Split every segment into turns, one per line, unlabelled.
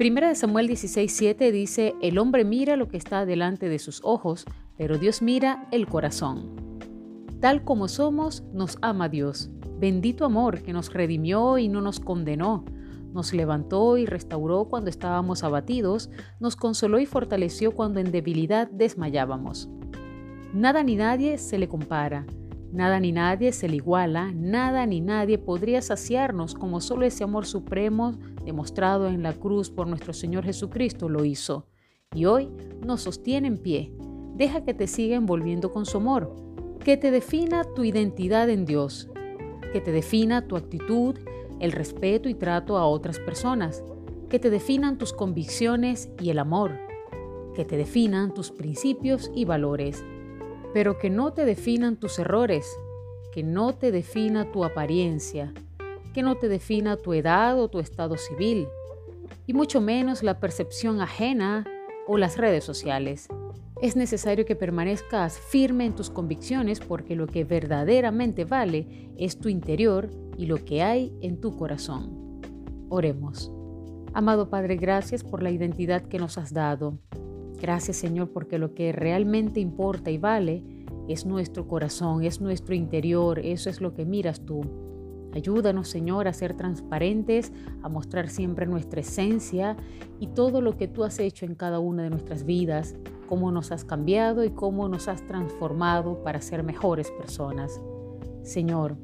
Primera de Samuel 16:7 dice, El hombre mira lo que está delante de sus ojos, pero Dios mira el corazón. Tal como somos, nos ama Dios. Bendito amor que nos redimió y no nos condenó. Nos levantó y restauró cuando estábamos abatidos, nos consoló y fortaleció cuando en debilidad desmayábamos. Nada ni nadie se le compara. Nada ni nadie se le iguala, nada ni nadie podría saciarnos como solo ese amor supremo demostrado en la cruz por nuestro Señor Jesucristo lo hizo. Y hoy nos sostiene en pie. Deja que te siga envolviendo con su amor, que te defina tu identidad en Dios, que te defina tu actitud, el respeto y trato a otras personas, que te definan tus convicciones y el amor, que te definan tus principios y valores pero que no te definan tus errores, que no te defina tu apariencia, que no te defina tu edad o tu estado civil, y mucho menos la percepción ajena o las redes sociales. Es necesario que permanezcas firme en tus convicciones porque lo que verdaderamente vale es tu interior y lo que hay en tu corazón. Oremos. Amado Padre, gracias por la identidad que nos has dado. Gracias Señor porque lo que realmente importa y vale es nuestro corazón, es nuestro interior, eso es lo que miras tú. Ayúdanos Señor a ser transparentes, a mostrar siempre nuestra esencia y todo lo que tú has hecho en cada una de nuestras vidas, cómo nos has cambiado y cómo nos has transformado para ser mejores personas. Señor,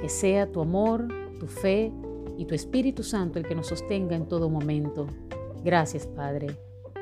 que sea tu amor, tu fe y tu Espíritu Santo el que nos sostenga en todo momento. Gracias Padre.